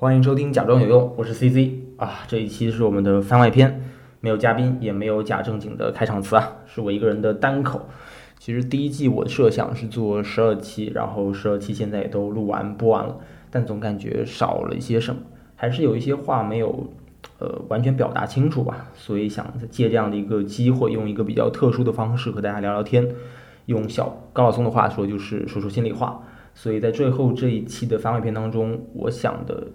欢迎收听《假装有用》，我是 CZ 啊。这一期是我们的番外篇，没有嘉宾，也没有假正经的开场词啊，是我一个人的单口。其实第一季我设想是做十二期，然后十二期现在也都录完播完了，但总感觉少了一些什么，还是有一些话没有呃完全表达清楚吧。所以想借这样的一个机会，用一个比较特殊的方式和大家聊聊天。用小高晓松的话说，就是说说心里话。所以在最后这一期的番外篇当中，我想的，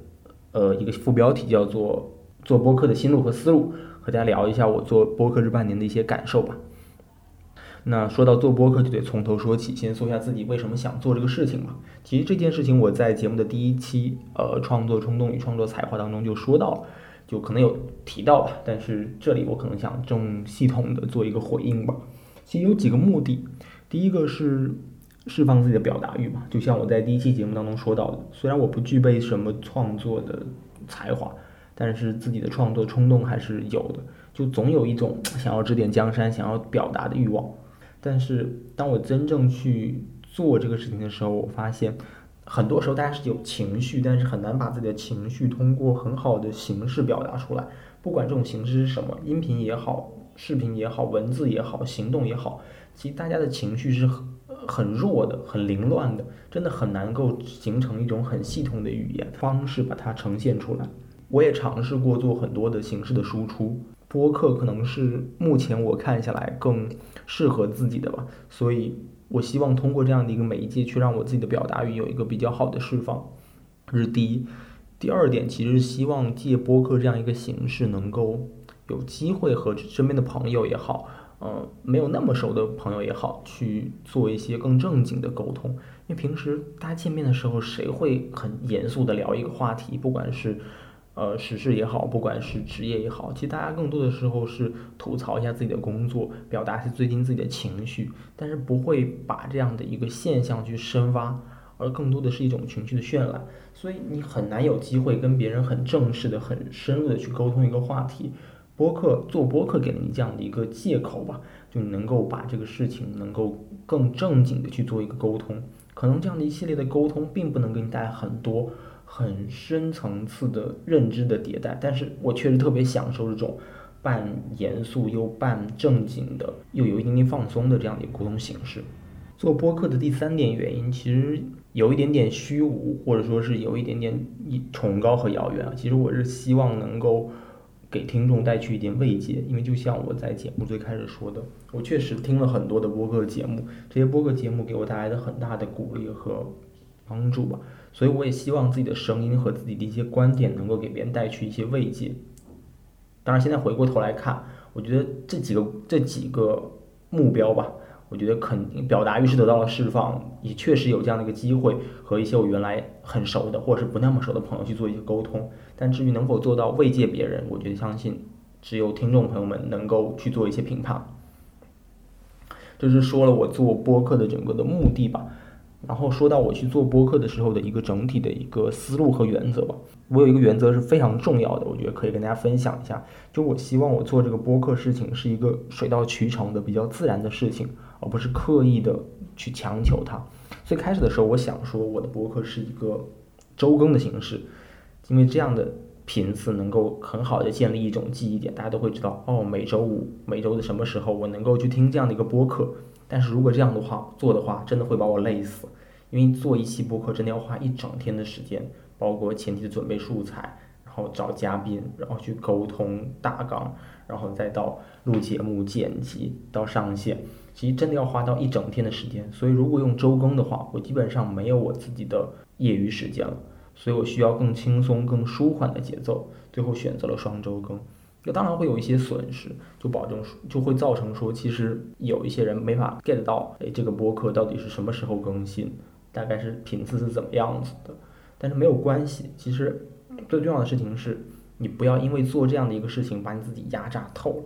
呃，一个副标题叫做“做播客的心路和思路”，和大家聊一下我做播客这半年的一些感受吧。那说到做播客，就得从头说起，先说一下自己为什么想做这个事情嘛。其实这件事情我在节目的第一期，呃，创作冲动与创作才华当中就说到了，就可能有提到吧。但是这里我可能想更系统的做一个回应吧。其实有几个目的。第一个是释放自己的表达欲嘛，就像我在第一期节目当中说到的，虽然我不具备什么创作的才华，但是自己的创作冲动还是有的，就总有一种想要指点江山、想要表达的欲望。但是当我真正去做这个事情的时候，我发现很多时候大家是有情绪，但是很难把自己的情绪通过很好的形式表达出来，不管这种形式是什么，音频也好，视频也好，文字也好，行动也好。其实大家的情绪是很弱的，很凌乱的，真的很难够形成一种很系统的语言方式把它呈现出来。我也尝试过做很多的形式的输出，播客可能是目前我看下来更适合自己的吧。所以我希望通过这样的一个媒介去让我自己的表达欲有一个比较好的释放，这是第一。第二点，其实希望借播客这样一个形式，能够有机会和身边的朋友也好。呃，没有那么熟的朋友也好，去做一些更正经的沟通。因为平时大家见面的时候，谁会很严肃的聊一个话题？不管是呃时事也好，不管是职业也好，其实大家更多的时候是吐槽一下自己的工作，表达一下最近自己的情绪，但是不会把这样的一个现象去深挖，而更多的是一种情绪的渲染。所以你很难有机会跟别人很正式的、很深入的去沟通一个话题。播客做播客给了你这样的一个借口吧，就你能够把这个事情能够更正经的去做一个沟通。可能这样的一系列的沟通并不能给你带来很多很深层次的认知的迭代，但是我确实特别享受这种半严肃又半正经的，又有一点点放松的这样的一个沟通形式。做播客的第三点原因，其实有一点点虚无，或者说是有一点点崇高和遥远。其实我是希望能够。给听众带去一点慰藉，因为就像我在节目最开始说的，我确实听了很多的播客节目，这些播客节目给我带来了很大的鼓励和帮助吧，所以我也希望自己的声音和自己的一些观点能够给别人带去一些慰藉。当然，现在回过头来看，我觉得这几个这几个目标吧。我觉得肯定表达欲是得到了释放，也确实有这样的一个机会和一些我原来很熟的或者是不那么熟的朋友去做一些沟通。但至于能否做到慰藉别人，我觉得相信只有听众朋友们能够去做一些评判。这是说了我做播客的整个的目的吧。然后说到我去做播客的时候的一个整体的一个思路和原则吧，我有一个原则是非常重要的，我觉得可以跟大家分享一下。就我希望我做这个播客事情是一个水到渠成的、比较自然的事情，而不是刻意的去强求它。最开始的时候，我想说我的播客是一个周更的形式，因为这样的频次能够很好的建立一种记忆点，大家都会知道哦，每周五、每周的什么时候我能够去听这样的一个播客。但是如果这样的话做的话，真的会把我累死，因为做一期播客真的要花一整天的时间，包括前期的准备素材，然后找嘉宾，然后去沟通大纲，然后再到录节目、剪辑到上线，其实真的要花到一整天的时间。所以如果用周更的话，我基本上没有我自己的业余时间了，所以我需要更轻松、更舒缓的节奏，最后选择了双周更。那当然会有一些损失，就保证说就会造成说，其实有一些人没法 get 到，哎，这个播客到底是什么时候更新，大概是频次是怎么样子的。但是没有关系，其实最重要的事情是，你不要因为做这样的一个事情把你自己压榨透。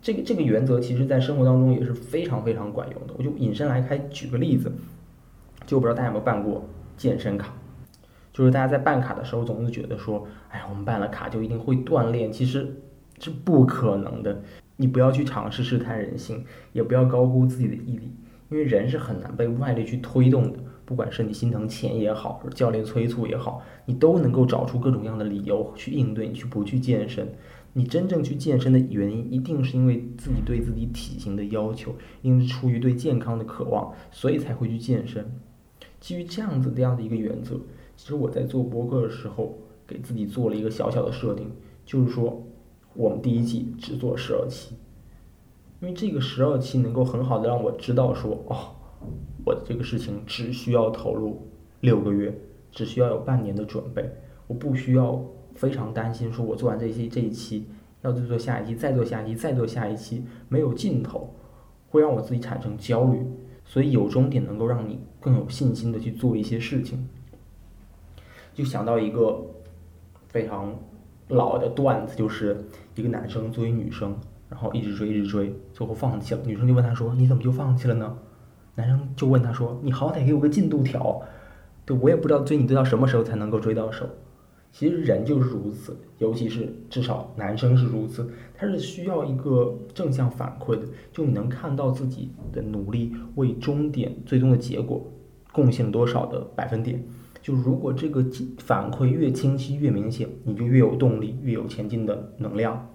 这个这个原则其实在生活当中也是非常非常管用的。我就引申来开举个例子，就不知道大家有没有办过健身卡，就是大家在办卡的时候总是觉得说，哎呀，我们办了卡就一定会锻炼，其实。是不可能的，你不要去尝试试探人性，也不要高估自己的毅力，因为人是很难被外力去推动的。不管是你心疼钱也好，教练催促也好，你都能够找出各种各样的理由去应对，你去不去健身。你真正去健身的原因，一定是因为自己对自己体型的要求，因为出于对健康的渴望，所以才会去健身。基于这样子这样的一个原则，其实我在做播客的时候，给自己做了一个小小的设定，就是说，我们第一季只做十二期，因为这个十二期能够很好的让我知道说，哦，我这个事情只需要投入六个月，只需要有半年的准备，我不需要。非常担心，说我做完这些这一期，要再做下一期，再做下一期，再做下一期，没有尽头，会让我自己产生焦虑。所以有终点能够让你更有信心的去做一些事情。就想到一个非常老的段子，就是一个男生追女生，然后一直追一直追，最后放弃了。女生就问他说：“你怎么就放弃了呢？”男生就问他说：“你好歹给我个进度条，对我也不知道追你追到什么时候才能够追到手。”其实人就是如此，尤其是至少男生是如此，他是需要一个正向反馈的，就你能看到自己的努力为终点最终的结果贡献多少的百分点。就如果这个反馈越清晰越明显，你就越有动力，越有前进的能量。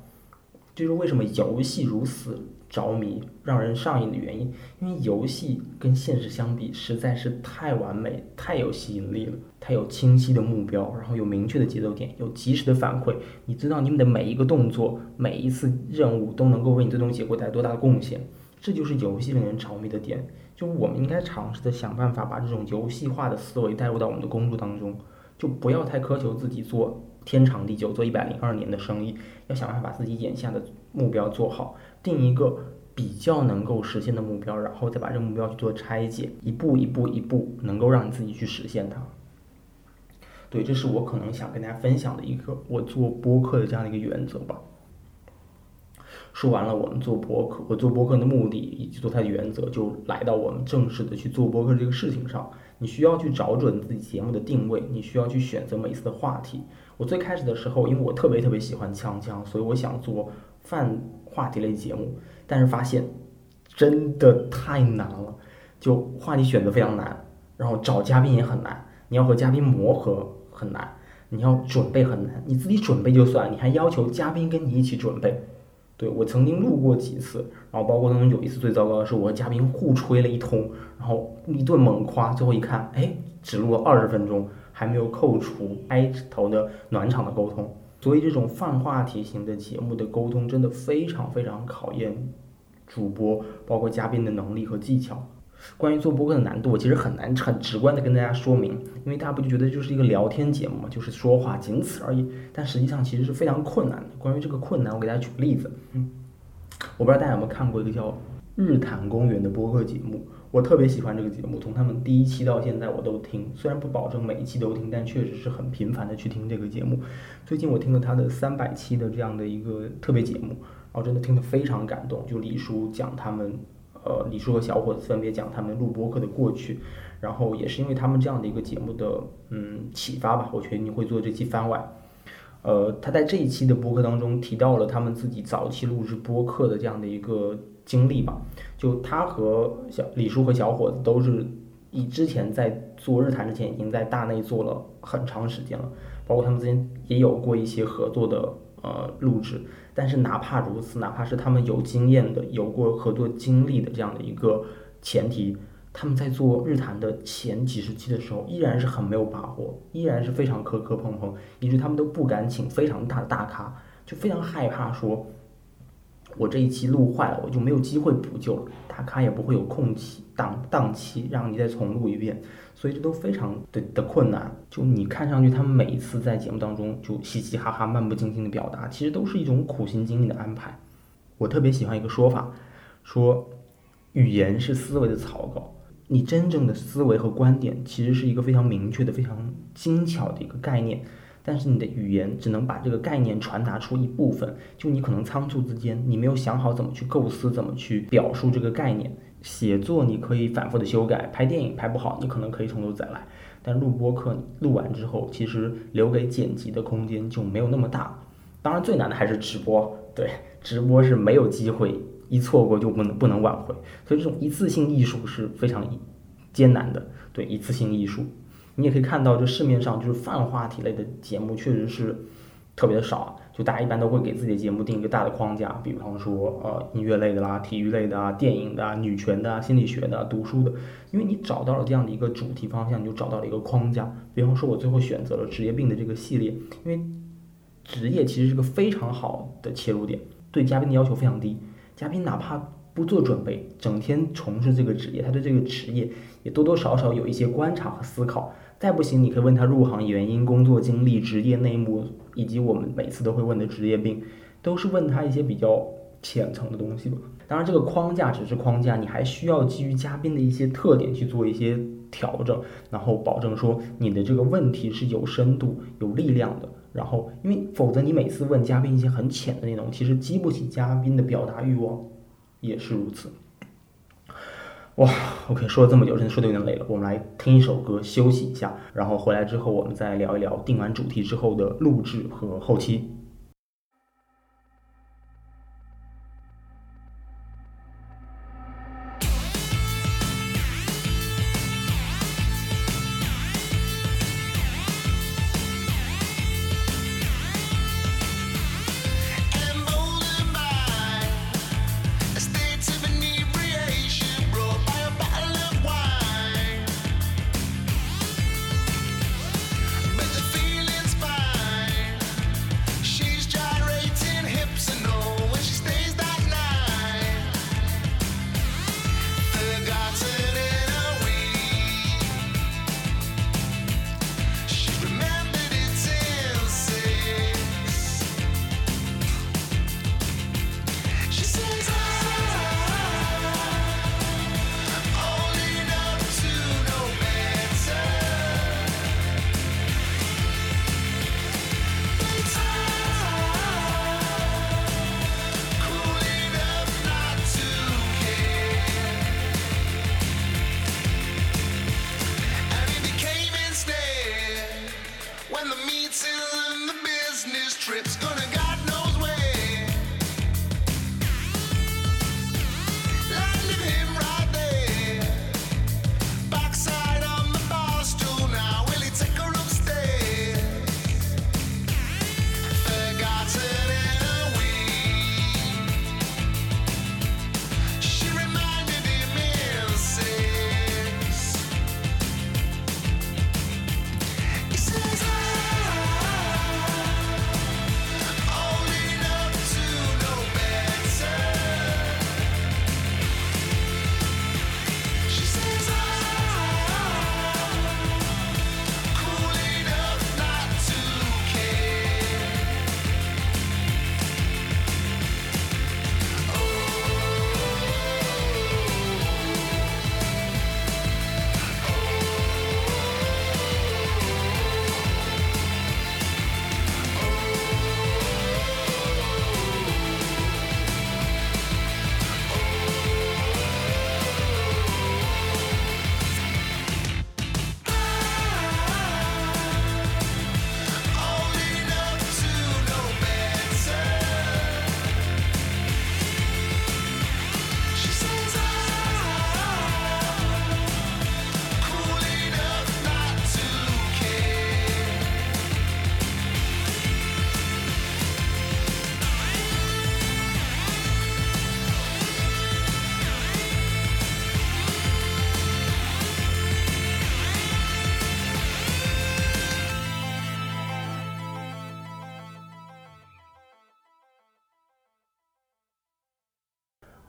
就是为什么游戏如此。着迷让人上瘾的原因，因为游戏跟现实相比实在是太完美、太有吸引力了。它有清晰的目标，然后有明确的节奏点，有及时的反馈。你知道你们的每一个动作、每一次任务都能够为你最终结果带来多大的贡献，这就是游戏令人着迷的点。就我们应该尝试着想办法把这种游戏化的思维带入到我们的工作当中，就不要太苛求自己做天长地久、做一百零二年的生意，要想办法把自己眼下的目标做好。定一个比较能够实现的目标，然后再把这个目标去做拆解，一步一步一步，能够让你自己去实现它。对，这是我可能想跟大家分享的一个我做播客的这样的一个原则吧。说完了我们做播客，我做播客的目的以及做它的原则，就来到我们正式的去做播客这个事情上。你需要去找准自己节目的定位，你需要去选择每一次的话题。我最开始的时候，因为我特别特别喜欢锵锵，所以我想做泛话题类节目，但是发现真的太难了，就话题选择非常难，然后找嘉宾也很难，你要和嘉宾磨合很难，你要准备很难，你自己准备就算，你还要求嘉宾跟你一起准备。对我曾经录过几次，然后包括当中有一次最糟糕的是，我和嘉宾互吹了一通，然后一顿猛夸，最后一看，哎，只录了二十分钟，还没有扣除开头的暖场的沟通。所以这种泛话题型的节目的沟通真的非常非常考验主播，包括嘉宾的能力和技巧。关于做播客的难度，我其实很难很直观的跟大家说明，因为大家不就觉得就是一个聊天节目嘛，就是说话，仅此而已。但实际上其实是非常困难的。关于这个困难，我给大家举个例子。嗯，我不知道大家有没有看过一个叫《日坛公园》的播客节目，我特别喜欢这个节目，从他们第一期到现在我都听，虽然不保证每一期都听，但确实是很频繁的去听这个节目。最近我听了他的三百期的这样的一个特别节目，然后真的听得非常感动，就李叔讲他们。呃，李叔和小伙子分别讲他们录播客的过去，然后也是因为他们这样的一个节目的嗯启发吧，我决定会做这期番外。呃，他在这一期的播客当中提到了他们自己早期录制播客的这样的一个经历吧。就他和小李叔和小伙子都是以之前在做日坛之前已经在大内做了很长时间了，包括他们之间也有过一些合作的呃录制。但是哪怕如此，哪怕是他们有经验的、有过合作经历的这样的一个前提，他们在做日坛的前几十期的时候，依然是很没有把握，依然是非常磕磕碰碰，以致他们都不敢请非常大的大咖，就非常害怕说，我这一期录坏了，我就没有机会补救了，大咖也不会有空期档档期让你再重录一遍。所以这都非常的的困难，就你看上去他们每一次在节目当中就嘻嘻哈哈、漫不经心的表达，其实都是一种苦心经营的安排。我特别喜欢一个说法，说语言是思维的草稿，你真正的思维和观点其实是一个非常明确的、非常精巧的一个概念，但是你的语言只能把这个概念传达出一部分，就你可能仓促之间，你没有想好怎么去构思、怎么去表述这个概念。写作你可以反复的修改，拍电影拍不好，你可能可以从头再来。但录播课录完之后，其实留给剪辑的空间就没有那么大。当然最难的还是直播，对，直播是没有机会，一错过就不能不能挽回。所以这种一次性艺术是非常艰难的。对，一次性艺术。你也可以看到，就市面上就是泛话题类的节目，确实是特别的少。就大家一般都会给自己的节目定一个大的框架，比方说呃音乐类的啦、体育类的啊、电影的啊、女权的啊、心理学的、啊、读书的。因为你找到了这样的一个主题方向，你就找到了一个框架。比方说，我最后选择了职业病的这个系列，因为职业其实是个非常好的切入点，对嘉宾的要求非常低。嘉宾哪怕不做准备，整天从事这个职业，他对这个职业也多多少少有一些观察和思考。再不行，你可以问他入行原因、工作经历、职业内幕，以及我们每次都会问的职业病，都是问他一些比较浅层的东西吧。当然，这个框架只是框架，你还需要基于嘉宾的一些特点去做一些调整，然后保证说你的这个问题是有深度、有力量的。然后，因为否则你每次问嘉宾一些很浅的内容，其实激不起嘉宾的表达欲望，也是如此。哇，OK，说了这么久，真的说的有点累了。我们来听一首歌休息一下，然后回来之后我们再聊一聊定完主题之后的录制和后期。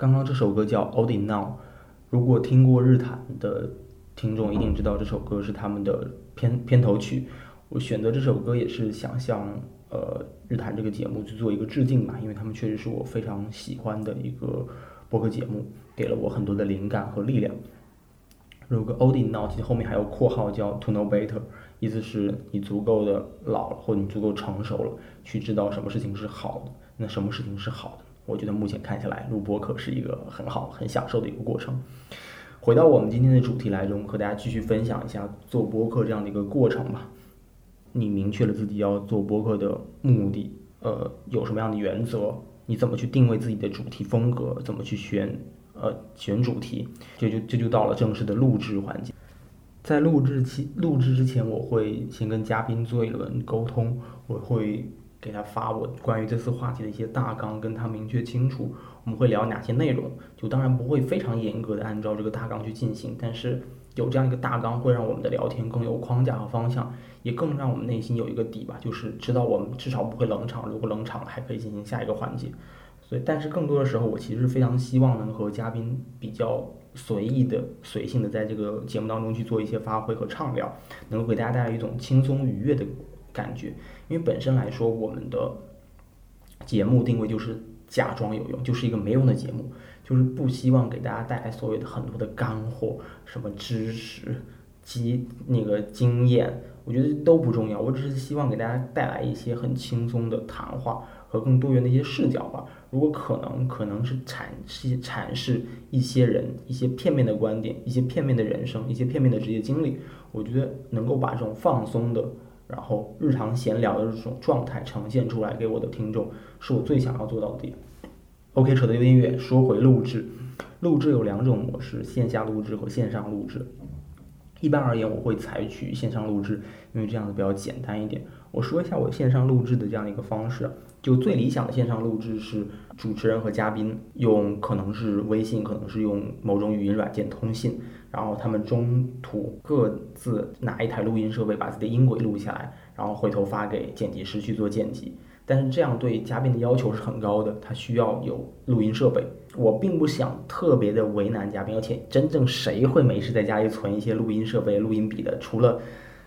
刚刚这首歌叫《Old Now》，如果听过日坛的听众一定知道这首歌是他们的片片头曲。我选择这首歌也是想向呃日坛这个节目去做一个致敬吧，因为他们确实是我非常喜欢的一个播客节目，给了我很多的灵感和力量。如果 olden now 其实后面还有括号叫 to know better，意思是你足够的老了，或你足够成熟了，去知道什么事情是好的，那什么事情是好的。我觉得目前看下来，录播客是一个很好、很享受的一个过程。回到我们今天的主题来中，和大家继续分享一下做播客这样的一个过程吧。你明确了自己要做播客的目的，呃，有什么样的原则？你怎么去定位自己的主题风格？怎么去选呃选主题？这就这就到了正式的录制环节。在录制期录制之前，我会先跟嘉宾做一轮沟通，我会给他发我关于这次话题的一些大纲，跟他明确清楚我们会聊哪些内容。就当然不会非常严格的按照这个大纲去进行，但是有这样一个大纲，会让我们的聊天更有框架和方向，也更让我们内心有一个底吧，就是知道我们至少不会冷场，如果冷场了还可以进行下一个环节。所以，但是更多的时候，我其实非常希望能和嘉宾比较随意的、随性的在这个节目当中去做一些发挥和畅聊，能够给大家带来一种轻松愉悦的感觉。因为本身来说，我们的节目定位就是假装有用，就是一个没用的节目，就是不希望给大家带来所谓的很多的干货，什么知识、经那个经验，我觉得都不重要。我只是希望给大家带来一些很轻松的谈话和更多元的一些视角吧。如果可能，可能是阐释阐释一些人一些片面的观点，一些片面的人生，一些片面的职业经历。我觉得能够把这种放松的，然后日常闲聊的这种状态呈现出来给我的听众，是我最想要做到的。OK，扯得有点远，说回录制，录制有两种模式：线下录制和线上录制。一般而言，我会采取线上录制，因为这样子比较简单一点。我说一下我线上录制的这样一个方式，就最理想的线上录制是主持人和嘉宾用可能是微信，可能是用某种语音软件通信，然后他们中途各自拿一台录音设备把自己的音轨录下来，然后回头发给剪辑师去做剪辑。但是这样对嘉宾的要求是很高的，他需要有录音设备。我并不想特别的为难嘉宾，而且真正谁会没事在家里存一些录音设备、录音笔的？除了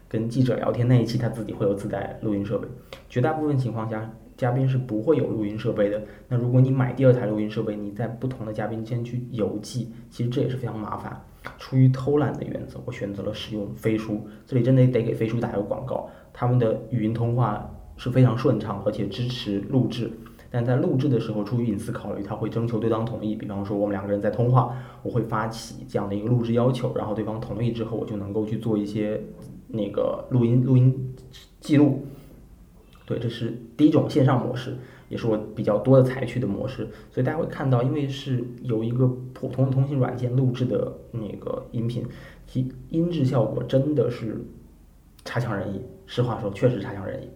跟记者聊天那一期他自己会有自带录音设备，绝大部分情况下嘉宾是不会有录音设备的。那如果你买第二台录音设备，你在不同的嘉宾间去邮寄，其实这也是非常麻烦。出于偷懒的原则，我选择了使用飞书，这里真的得给飞书打个广告，他们的语音通话。是非常顺畅，而且支持录制。但在录制的时候，出于隐私考虑，他会征求对方同意。比方说，我们两个人在通话，我会发起这样的一个录制要求，然后对方同意之后，我就能够去做一些那个录音录音记录。对，这是第一种线上模式，也是我比较多的采取的模式。所以大家会看到，因为是有一个普通的通信软件录制的那个音频，其音质效果真的是差强人意。实话说，确实差强人意。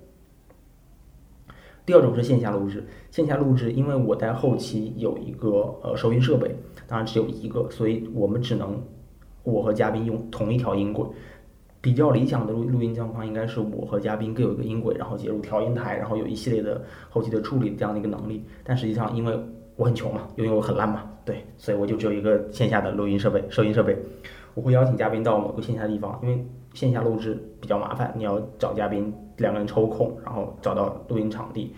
第二种是线下录制，线下录制，因为我在后期有一个呃收音设备，当然只有一个，所以我们只能我和嘉宾用同一条音轨。比较理想的录录音状况应该是我和嘉宾各有一个音轨，然后接入调音台，然后有一系列的后期的处理这样的一个能力。但实际上，因为我很穷嘛，因为我很烂嘛，对，所以我就只有一个线下的录音设备、收音设备。我会邀请嘉宾到某个线下的地方，因为线下录制比较麻烦，你要找嘉宾两个人抽空，然后找到录音场地，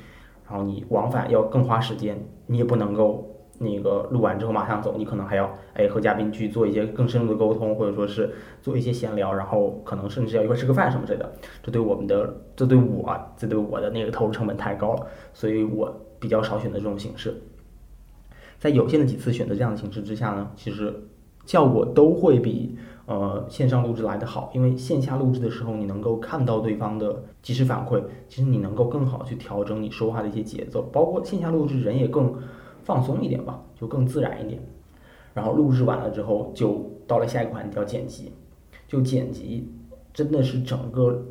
然后你往返要更花时间，你也不能够那个录完之后马上走，你可能还要哎和嘉宾去做一些更深入的沟通，或者说是做一些闲聊，然后可能甚至要一块吃个饭什么之类的。这对我们的，这对我，这对我的那个投入成本太高了，所以我比较少选择这种形式。在有限的几次选择这样的形式之下呢，其实效果都会比呃线上录制来得好，因为线下录制的时候你能够看到对方的及时反馈，其实你能够更好去调整你说话的一些节奏，包括线下录制人也更放松一点吧，就更自然一点。然后录制完了之后，就到了下一个环节叫剪辑，就剪辑真的是整个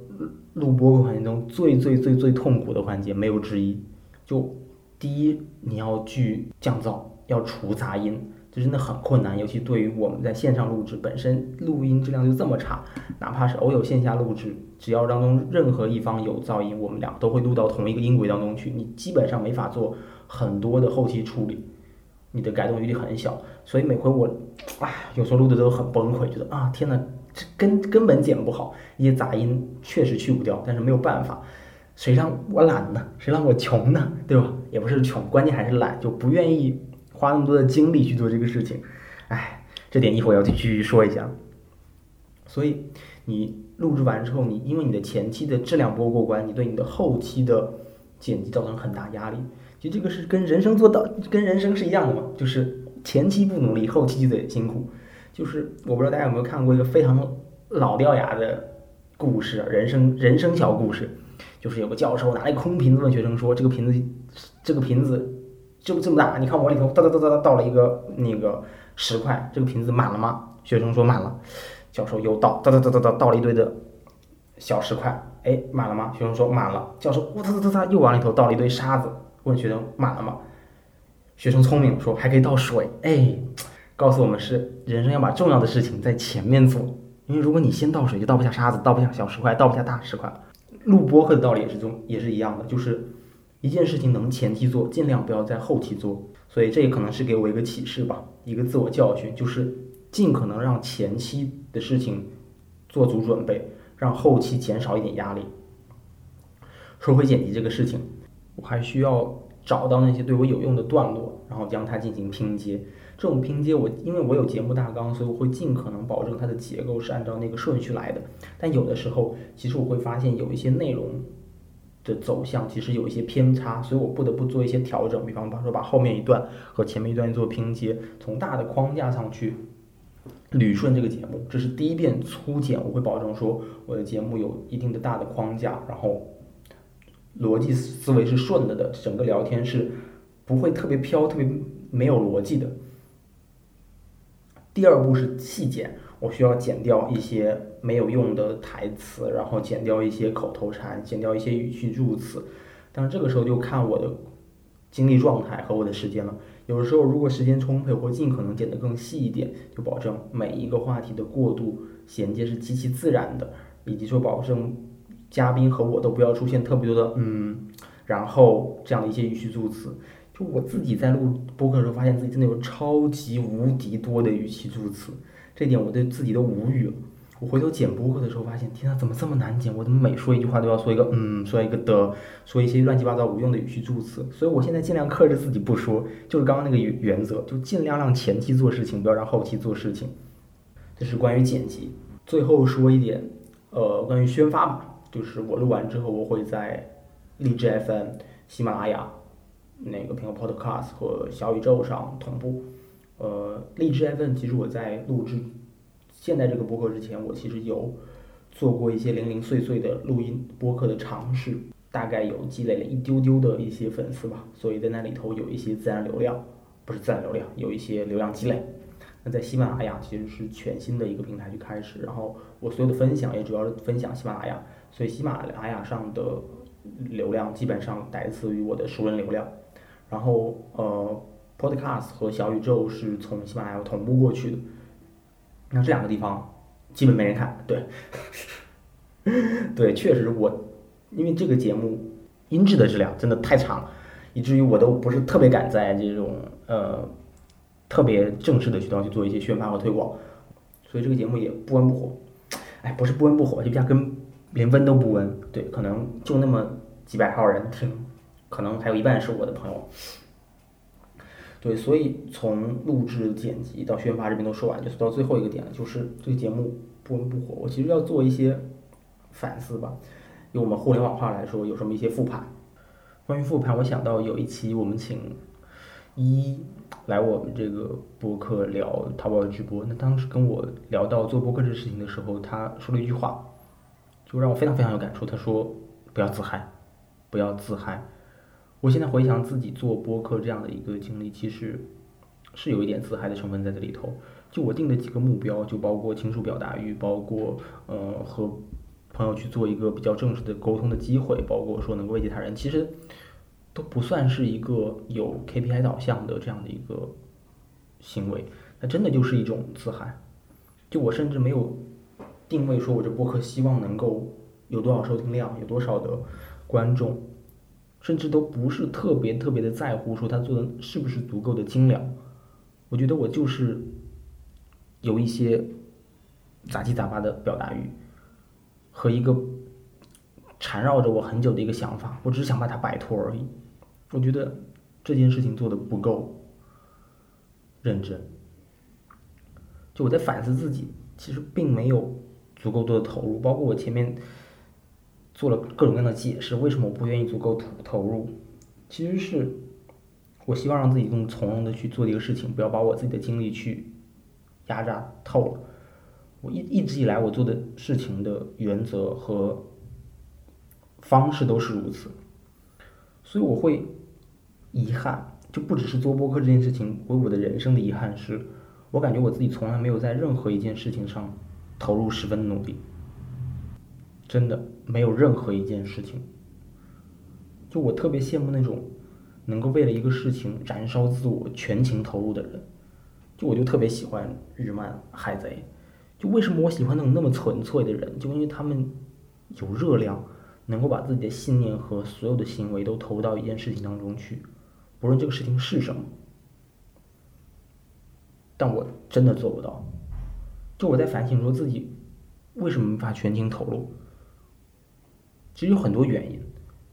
录播环节中最最最最痛苦的环节，没有之一。就第一，你要去降噪，要除杂音，这真的很困难，尤其对于我们在线上录制，本身录音质量就这么差，哪怕是偶有线下录制，只要当中任何一方有噪音，我们俩都会录到同一个音轨当中去，你基本上没法做很多的后期处理，你的改动余地很小，所以每回我，唉，有时候录的都很崩溃，觉得啊天呐，这根根本剪不好，一些杂音确实去不掉，但是没有办法。谁让我懒呢？谁让我穷呢？对吧？也不是穷，关键还是懒，就不愿意花那么多的精力去做这个事情。哎，这点一会儿要继续说一下。所以你录制完之后，你因为你的前期的质量不过关，你对你的后期的剪辑造成很大压力。其实这个是跟人生做到，跟人生是一样的嘛，就是前期不努力，后期就得辛苦。就是我不知道大家有没有看过一个非常老掉牙的故事，人生人生小故事。就是有个教授拿了一空瓶子问学生说：“这个瓶子，这个瓶子就这么大，你看我里头哒哒哒哒哒倒了一个那个石块，这个瓶子满了吗？”学生说满了。教授又倒，哒哒哒哒哒倒了一堆的小石块，哎，满了吗？学生说满了。教授哇哒哒哒哒又往里头倒了一堆沙子，问学生满了吗？学生聪明说还可以倒水，哎，告诉我们是人生要把重要的事情在前面做，因为如果你先倒水，就倒不下沙子，倒不下小石块，倒不下大石块。录播课的道理也是中也是一样的，就是一件事情能前期做，尽量不要在后期做。所以这也可能是给我一个启示吧，一个自我教训，就是尽可能让前期的事情做足准备，让后期减少一点压力。说回剪辑这个事情，我还需要找到那些对我有用的段落，然后将它进行拼接。这种拼接我因为我有节目大纲，所以我会尽可能保证它的结构是按照那个顺序来的。但有的时候，其实我会发现有一些内容的走向其实有一些偏差，所以我不得不做一些调整。比方说把后面一段和前面一段做拼接，从大的框架上去捋顺这个节目。这是第一遍粗剪，我会保证说我的节目有一定的大的框架，然后逻辑思维是顺的的，整个聊天是不会特别飘、特别没有逻辑的。第二步是细剪，我需要剪掉一些没有用的台词，然后剪掉一些口头禅，剪掉一些语气助词。但是这个时候就看我的精力状态和我的时间了。有的时候如果时间充沛，或尽可能剪得更细一点，就保证每一个话题的过渡衔接是极其自然的，以及说保证嘉宾和我都不要出现特别多的嗯，然后这样的一些语气助词。就我自己在录播客的时候，发现自己真的有超级无敌多的语气助词，这点我对自己都无语了。我回头剪播客的时候，发现天啊，怎么这么难剪？我怎么每说一句话都要说一个嗯，说一个的，说一些乱七八糟无用的语气助词？所以我现在尽量克制自己不说，就是刚刚那个原原则，就尽量让前期做事情，不要让后期做事情。这是关于剪辑。最后说一点，呃，关于宣发吧，就是我录完之后，我会在荔枝 FM、喜马拉雅。那个苹果 Podcast 和小宇宙上同步。呃，荔枝 FM 其实我在录制现在这个播客之前，我其实有做过一些零零碎碎的录音播客的尝试，大概有积累了一丢丢的一些粉丝吧，所以在那里头有一些自然流量，不是自然流量，有一些流量积累。那在喜马拉雅其实是全新的一个平台去开始，然后我所有的分享也主要是分享喜马拉雅，所以喜马拉雅上的流量基本上来自于我的熟人流量。然后呃，Podcast 和小宇宙是从喜马拉雅同步过去的。那这两个地方基本没人看，对，对，确实我因为这个节目音质的质量真的太差了，以至于我都不是特别敢在这种呃特别正式的渠道去做一些宣发和推广，所以这个节目也不温不火。哎，不是不温不火，就压根连温都不温。对，可能就那么几百号人听。可能还有一半是我的朋友，对，所以从录制、剪辑到宣发这边都说完，就是到最后一个点了，就是这个节目不温不火。我其实要做一些反思吧，用我们互联网话来说，有什么一些复盘。关于复盘，我想到有一期我们请一来我们这个播客聊淘宝的直播，那当时跟我聊到做播客这事情的时候，他说了一句话，就让我非常非常有感触。他说：“不要自嗨，不要自嗨。”我现在回想自己做播客这样的一个经历，其实是有一点自嗨的成分在这里头。就我定的几个目标，就包括清楚表达欲，包括呃和朋友去做一个比较正式的沟通的机会，包括说能够慰藉他人，其实都不算是一个有 KPI 导向的这样的一个行为。那真的就是一种自嗨。就我甚至没有定位说我这播客希望能够有多少收听量，有多少的观众。甚至都不是特别特别的在乎说他做的是不是足够的精良，我觉得我就是有一些杂七杂八的表达欲和一个缠绕着我很久的一个想法，我只是想把它摆脱而已。我觉得这件事情做的不够认真，就我在反思自己，其实并没有足够多的投入，包括我前面。做了各种各样的解释，为什么我不愿意足够投投入？其实是我希望让自己更从容的去做一个事情，不要把我自己的精力去压榨透了。我一一直以来我做的事情的原则和方式都是如此，所以我会遗憾，就不只是做播客这件事情，我我的人生的遗憾是，我感觉我自己从来没有在任何一件事情上投入十分努力。真的没有任何一件事情，就我特别羡慕那种能够为了一个事情燃烧自我、全情投入的人。就我就特别喜欢日漫《海贼》，就为什么我喜欢那种那么纯粹的人，就因为他们有热量，能够把自己的信念和所有的行为都投入到一件事情当中去，不论这个事情是什么。但我真的做不到。就我在反省说自己为什么没法全情投入。其实有很多原因，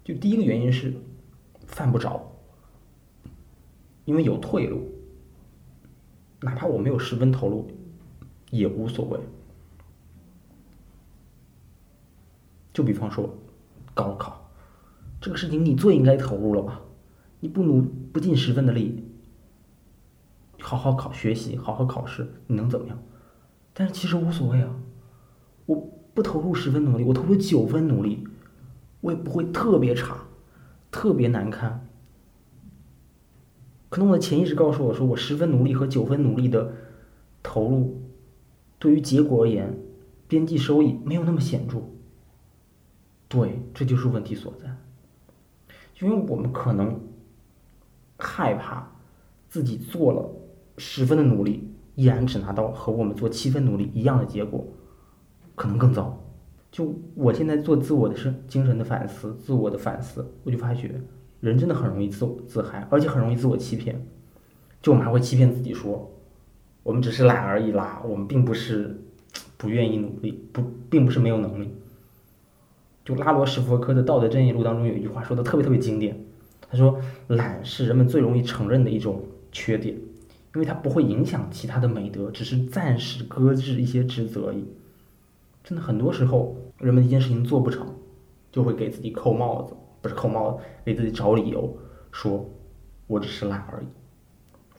就第一个原因是犯不着，因为有退路，哪怕我没有十分投入，也无所谓。就比方说高考这个事情，你最应该投入了吧？你不努不尽十分的力，好好考学习，好好考试，你能怎么样？但是其实无所谓啊，我不投入十分努力，我投入九分努力。我也不会特别差，特别难堪。可能我的潜意识告诉我说，我十分努力和九分努力的投入，对于结果而言，边际收益没有那么显著。对，这就是问题所在。因为我们可能害怕自己做了十分的努力，依然只拿到和我们做七分努力一样的结果，可能更糟。就我现在做自我的是精神的反思，自我的反思，我就发觉人真的很容易自自嗨，而且很容易自我欺骗。就我们还会欺骗自己说，我们只是懒而已啦，我们并不是不愿意努力，不，并不是没有能力。就拉罗什福科的《道德正义录》当中有一句话说的特别特别经典，他说：“懒是人们最容易承认的一种缺点，因为它不会影响其他的美德，只是暂时搁置一些职责而已。”真的很多时候，人们一件事情做不成，就会给自己扣帽子，不是扣帽子，给自己找理由，说我只是懒而已，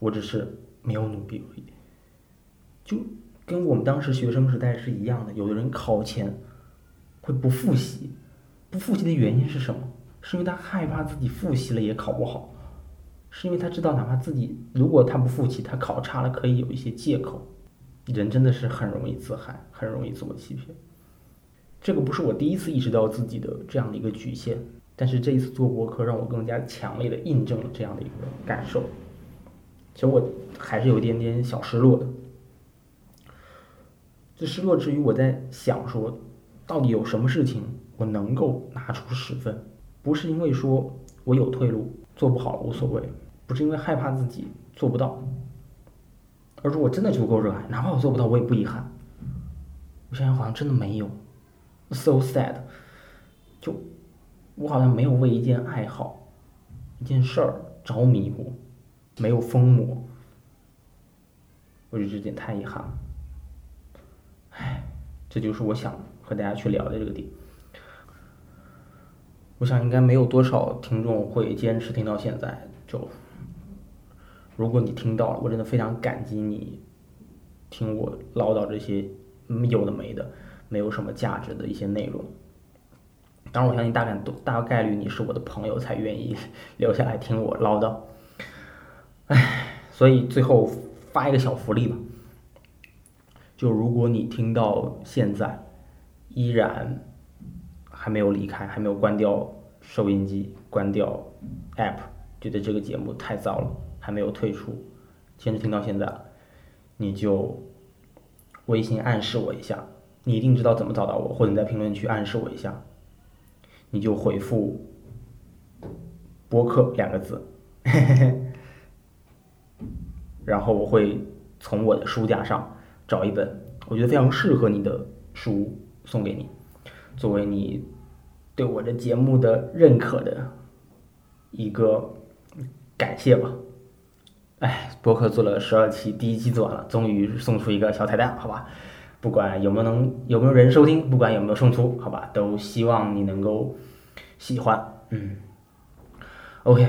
我只是没有努力而已。就跟我们当时学生时代是一样的，有的人考前会不复习，不复习的原因是什么？是因为他害怕自己复习了也考不好，是因为他知道哪怕自己如果他不复习，他考差了可以有一些借口。人真的是很容易自嗨，很容易自我欺骗。这个不是我第一次意识到自己的这样的一个局限，但是这一次做博客让我更加强烈的印证了这样的一个感受。其实我还是有一点点小失落的。这失落之余，我在想说，到底有什么事情我能够拿出十分？不是因为说我有退路，做不好无所谓，不是因为害怕自己做不到。而如果真的足够热爱，哪怕我做不到，我也不遗憾。我想想，好像真的没有，so sad。就我好像没有为一件爱好、一件事儿着迷过，没有疯魔。我觉得这点太遗憾了。唉，这就是我想和大家去聊的这个点。我想应该没有多少听众会坚持听到现在，就。如果你听到了，我真的非常感激你听我唠叨这些有的没的、没有什么价值的一些内容。当然，我相信大概大概率你是我的朋友才愿意留下来听我唠叨。唉，所以最后发一个小福利吧，就如果你听到现在依然还没有离开，还没有关掉收音机、关掉 app，觉得这个节目太糟了。还没有退出，坚持听到现在，你就微信暗示我一下，你一定知道怎么找到我，或者你在评论区暗示我一下，你就回复“播客”两个字，然后我会从我的书架上找一本我觉得非常适合你的书送给你，作为你对我的节目的认可的一个感谢吧。哎，博客做了十二期，第一期做完了，终于送出一个小彩蛋，好吧？不管有没有能有没有人收听，不管有没有送出，好吧？都希望你能够喜欢。嗯，OK，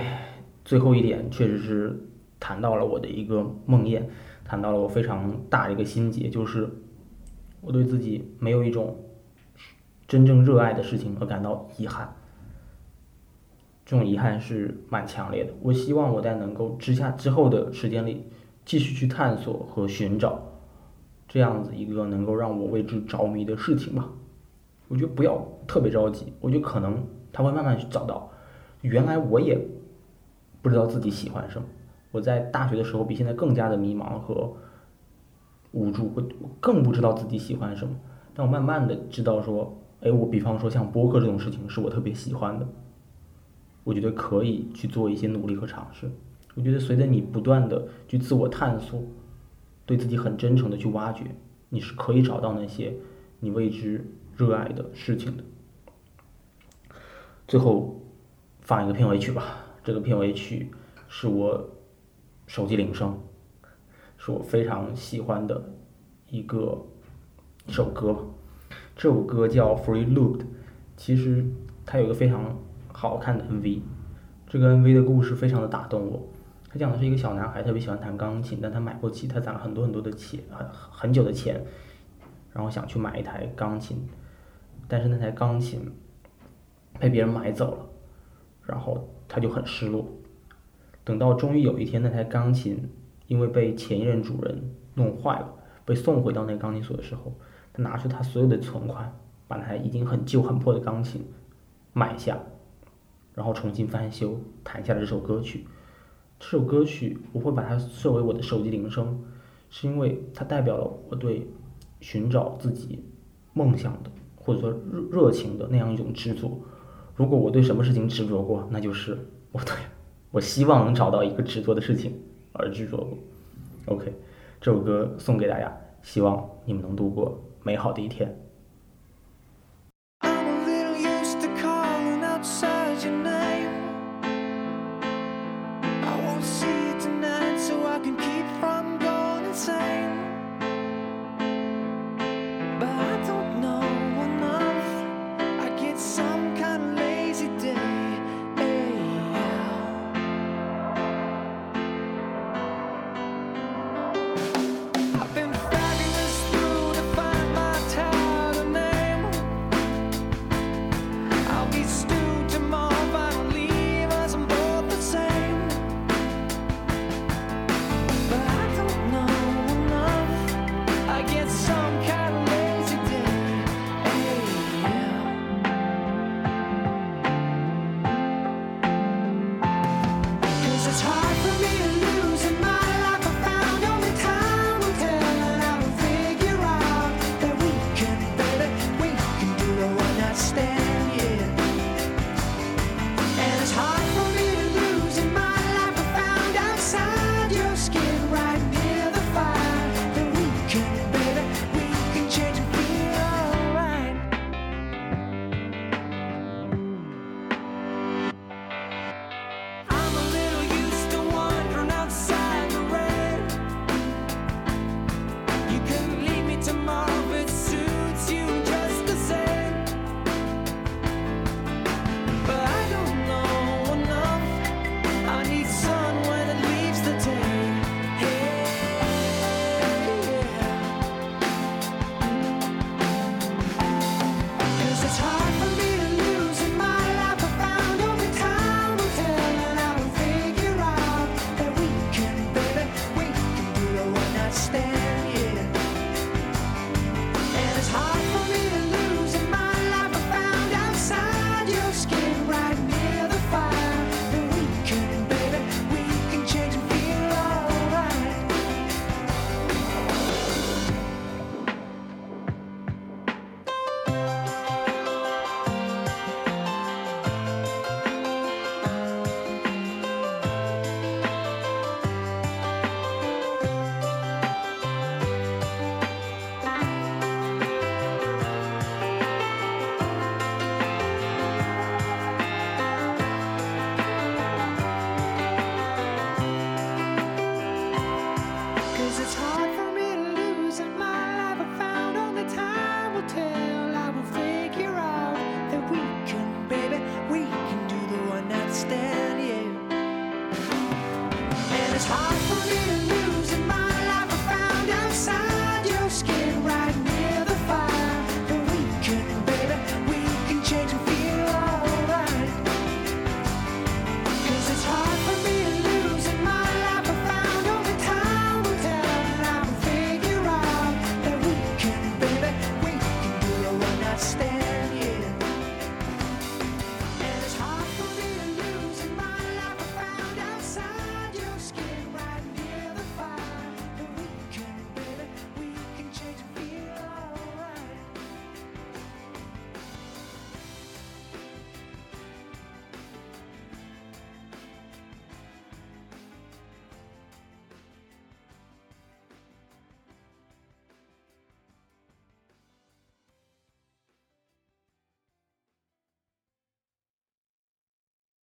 最后一点确实是谈到了我的一个梦魇，谈到了我非常大的一个心结，就是我对自己没有一种真正热爱的事情而感到遗憾。这种遗憾是蛮强烈的。我希望我在能够之下之后的时间里，继续去探索和寻找这样子一个能够让我为之着迷的事情吧。我觉得不要特别着急，我觉得可能他会慢慢去找到。原来我也不知道自己喜欢什么，我在大学的时候比现在更加的迷茫和无助，我更不知道自己喜欢什么。但我慢慢的知道说，哎，我比方说像播客这种事情是我特别喜欢的，我觉得可以去做一些努力和尝试。我觉得随着你不断的去自我探索，对自己很真诚的去挖掘，你是可以找到那些你为之热爱的事情的。最后放一个片尾曲吧，这个片尾曲是我手机铃声，是我非常喜欢的一个一首歌吧。这首歌叫《Free Looped》，其实它有一个非常好看的 MV，这个 MV 的故事非常的打动我。他讲的是一个小男孩特别喜欢弹钢琴，但他买不起，他攒了很多很多的钱，很很久的钱，然后想去买一台钢琴，但是那台钢琴被别人买走了，然后他就很失落。等到终于有一天，那台钢琴因为被前一任主人弄坏了，被送回到那个钢琴所的时候，他拿出他所有的存款，把那台已经很旧很破的钢琴买下，然后重新翻修，弹下了这首歌曲。这首歌曲我会把它设为我的手机铃声，是因为它代表了我对寻找自己梦想的或者说热热情的那样一种执着。如果我对什么事情执着过，那就是我对我希望能找到一个执着的事情而执着过。OK，这首歌送给大家，希望你们能度过美好的一天。